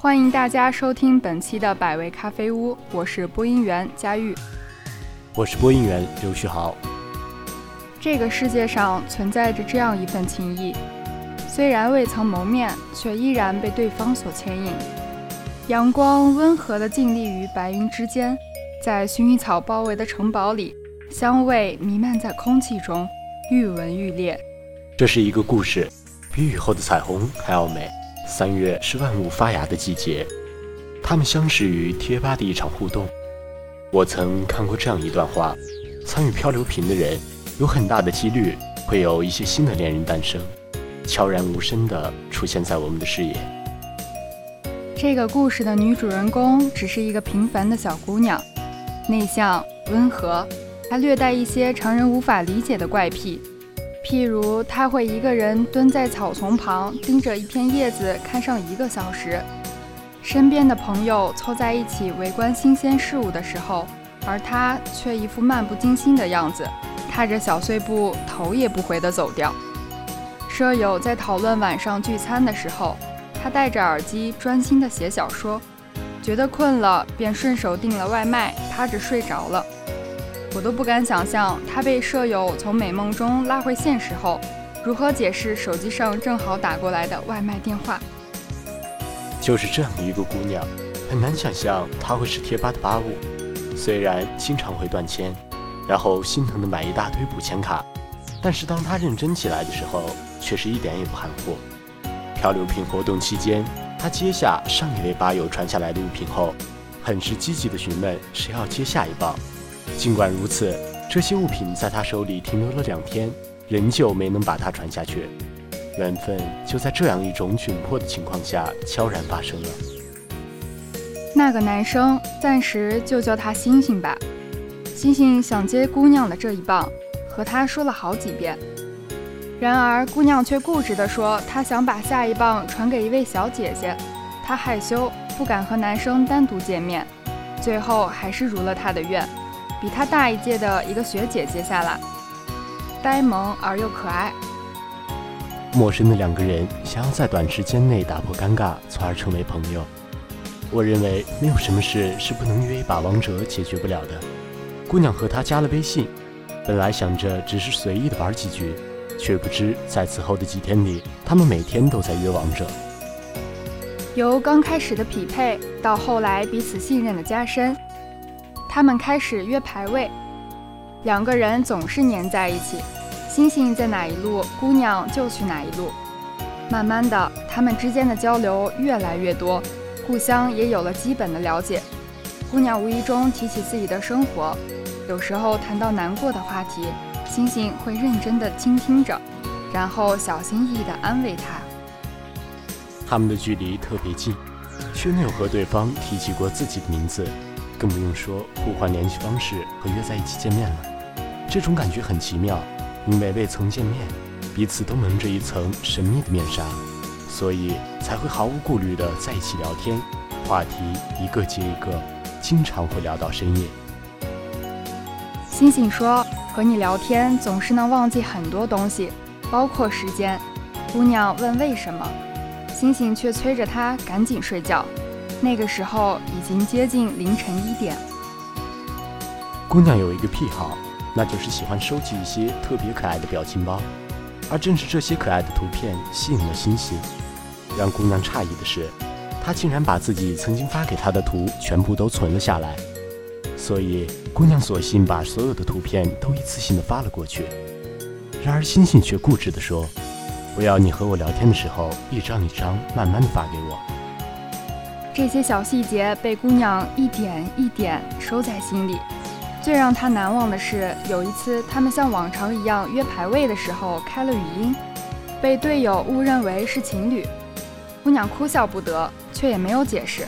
欢迎大家收听本期的百味咖啡屋，我是播音员佳玉，我是播音员刘旭豪。这个世界上存在着这样一份情谊，虽然未曾谋面，却依然被对方所牵引。阳光温和地静立于白云之间，在薰衣草包围的城堡里，香味弥漫在空气中，愈闻愈烈。这是一个故事，比雨后的彩虹还要美。三月是万物发芽的季节，他们相识于贴吧的一场互动。我曾看过这样一段话：参与漂流瓶的人，有很大的几率会有一些新的恋人诞生，悄然无声地出现在我们的视野。这个故事的女主人公只是一个平凡的小姑娘，内向温和，还略带一些常人无法理解的怪癖。譬如，他会一个人蹲在草丛旁，盯着一片叶子看上一个小时。身边的朋友凑在一起围观新鲜事物的时候，而他却一副漫不经心的样子，踏着小碎步，头也不回地走掉。舍友在讨论晚上聚餐的时候，他戴着耳机专心地写小说，觉得困了，便顺手订了外卖，趴着睡着了。我都不敢想象，他被舍友从美梦中拉回现实后，如何解释手机上正好打过来的外卖电话。就是这样的一个姑娘，很难想象她会是贴吧的吧务。虽然经常会断签，然后心疼的买一大堆补签卡，但是当她认真起来的时候，却是一点也不含糊。漂流瓶活动期间，她接下上一位吧友传下来的物品后，很是积极的询问谁要接下一棒。尽管如此，这些物品在他手里停留了两天，仍旧没能把它传下去。缘分就在这样一种窘迫的情况下悄然发生了。那个男生，暂时就叫他星星吧。星星想接姑娘的这一棒，和他说了好几遍。然而姑娘却固执地说，她想把下一棒传给一位小姐姐。她害羞，不敢和男生单独见面，最后还是如了他的愿。比他大一届的一个学姐接下来，呆萌而又可爱。陌生的两个人想要在短时间内打破尴尬，从而成为朋友。我认为没有什么事是不能约一把王者解决不了的。姑娘和他加了微信，本来想着只是随意的玩几局，却不知在此后的几天里，他们每天都在约王者。由刚开始的匹配，到后来彼此信任的加深。他们开始约排位，两个人总是黏在一起。星星在哪一路，姑娘就去哪一路。慢慢的，他们之间的交流越来越多，互相也有了基本的了解。姑娘无意中提起自己的生活，有时候谈到难过的话题，星星会认真的倾听着，然后小心翼翼的安慰她。他们的距离特别近，却没有和对方提起过自己的名字。更不用说互换联系方式和约在一起见面了，这种感觉很奇妙，因为未曾见面，彼此都蒙着一层神秘的面纱，所以才会毫无顾虑地在一起聊天，话题一个接一个，经常会聊到深夜。星星说：“和你聊天总是能忘记很多东西，包括时间。”姑娘问为什么，星星却催着她赶紧睡觉。那个时候已经接近凌晨一点。姑娘有一个癖好，那就是喜欢收集一些特别可爱的表情包，而正是这些可爱的图片吸引了星星。让姑娘诧异的是，她竟然把自己曾经发给她的图全部都存了下来。所以，姑娘索性把所有的图片都一次性的发了过去。然而，星星却固执地说：“我要你和我聊天的时候，一张一张慢慢的发给我。”这些小细节被姑娘一点一点收在心里。最让她难忘的是，有一次他们像往常一样约排位的时候开了语音，被队友误认为是情侣。姑娘哭笑不得，却也没有解释。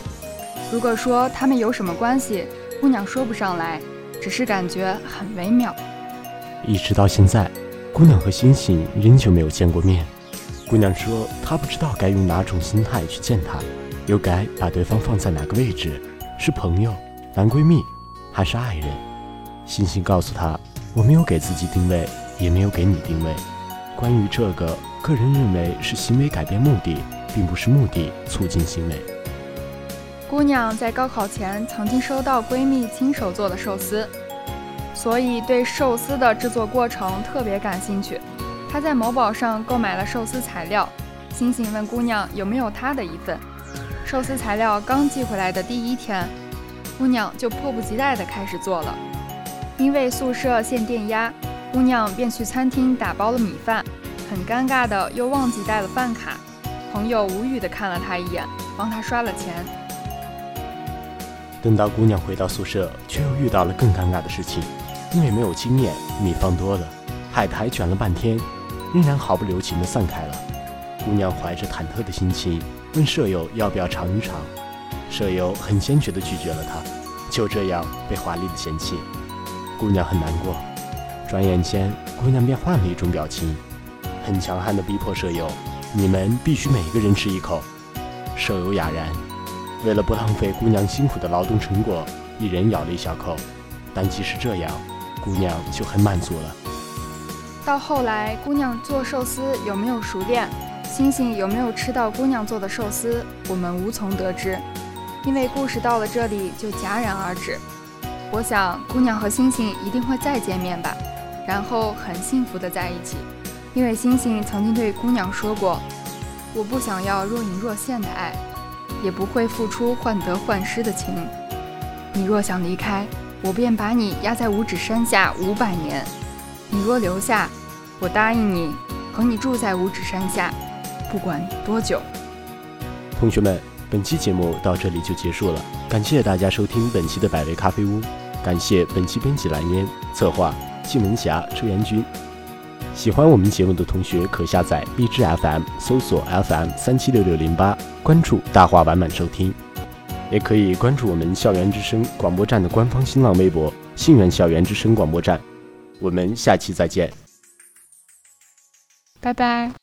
如果说他们有什么关系，姑娘说不上来，只是感觉很微妙。一直到现在，姑娘和星星仍旧没有见过面。姑娘说，她不知道该用哪种心态去见他。又该把对方放在哪个位置？是朋友、男闺蜜，还是爱人？星星告诉他：“我没有给自己定位，也没有给你定位。关于这个，个人认为是行为改变目的，并不是目的促进行为。”姑娘在高考前曾经收到闺蜜亲手做的寿司，所以对寿司的制作过程特别感兴趣。她在某宝上购买了寿司材料，星星问姑娘有没有她的一份。寿司材料刚寄回来的第一天，姑娘就迫不及待地开始做了。因为宿舍限电压，姑娘便去餐厅打包了米饭，很尴尬的又忘记带了饭卡。朋友无语的看了她一眼，帮她刷了钱。等到姑娘回到宿舍，却又遇到了更尴尬的事情，因为没有经验，米放多了，海苔卷了半天，仍然毫不留情的散开了。姑娘怀着忐忑的心情问舍友要不要尝一尝，舍友很坚决的拒绝了她，就这样被华丽的嫌弃。姑娘很难过，转眼间，姑娘便换了一种表情，很强悍的逼迫舍友：“你们必须每个人吃一口。”舍友哑然，为了不浪费姑娘辛苦的劳动成果，一人咬了一小口。但即使这样，姑娘就很满足了。到后来，姑娘做寿司有没有熟练，星星有没有吃到姑娘做的寿司，我们无从得知，因为故事到了这里就戛然而止。我想，姑娘和星星一定会再见面吧，然后很幸福的在一起。因为星星曾经对姑娘说过：“我不想要若隐若现的爱，也不会付出患得患失的情。你若想离开，我便把你压在五指山下五百年；你若留下，我答应你和你住在五指山下，不管多久。”同学们，本期节目到这里就结束了，感谢大家收听本期的百味咖啡屋。感谢本期编辑蓝烟，策划季文霞、车元军。喜欢我们节目的同学可下载荔枝 FM，搜索 FM 三七六六零八，关注大话晚满收听。也可以关注我们校园之声广播站的官方新浪微博“信源校园之声广播站”。我们下期再见，拜拜。